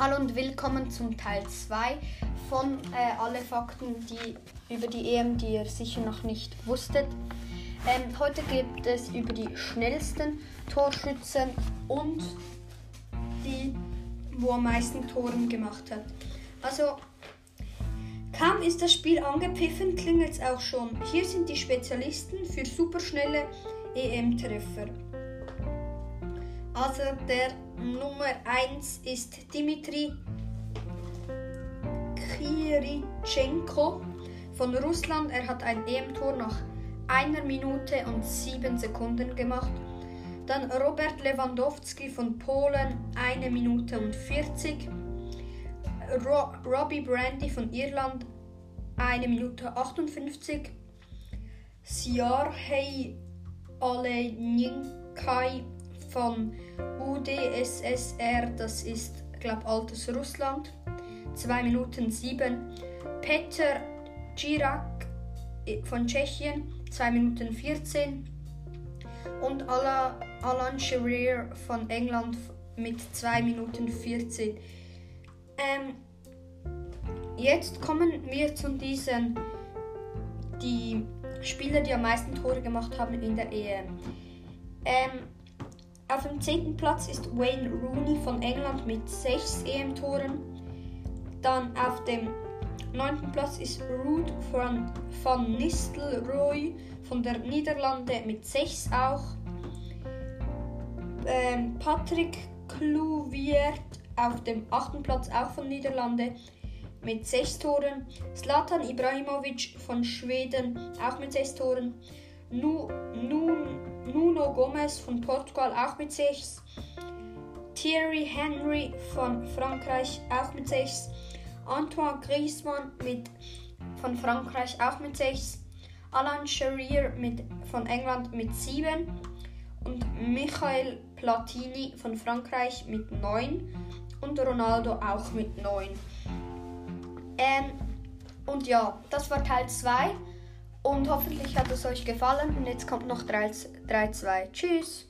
Hallo und willkommen zum Teil 2 von äh, alle Fakten die, über die EM, die ihr sicher noch nicht wusstet. Ähm, heute gibt es über die schnellsten Torschützen und die, wo am meisten Toren gemacht hat. Also, kaum ist das Spiel angepfiffen, es auch schon. Hier sind die Spezialisten für superschnelle EM-Treffer. Also der Nummer 1 ist Dimitri Kiritschenko von Russland. Er hat ein EM-Tor nach einer Minute und sieben Sekunden gemacht. Dann Robert Lewandowski von Polen, eine Minute und 40. Ro Robbie Brandy von Irland, eine Minute 58. Siarhei Oleninkai von UdSSR, das ist, glaube altes Russland, 2 Minuten 7. Peter Girak von Tschechien, 2 Minuten 14. Und Alan Shearer von England mit 2 Minuten 14. Ähm, jetzt kommen wir zu diesen, die Spieler, die am meisten Tore gemacht haben in der EM. Ähm, auf dem 10. Platz ist Wayne Rooney von England mit 6 EM-Toren. Dann auf dem 9. Platz ist Ruud van, van Nistelrooy von der Niederlande mit 6 auch. Ähm, Patrick Kluivert auf dem 8. Platz auch von Niederlande mit 6 Toren. Zlatan Ibrahimovic von Schweden auch mit 6 Toren. Nu, nun Nuno Gomez von Portugal auch mit 6. Thierry Henry von Frankreich auch mit 6. Antoine Griezmann mit, von Frankreich auch mit 6. Alan Shearer mit, von England mit 7. Und Michael Platini von Frankreich mit 9. Und Ronaldo auch mit 9. Ähm, und ja, das war Teil 2. Und hoffentlich hat es euch gefallen. Und jetzt kommt noch 3-2. Tschüss.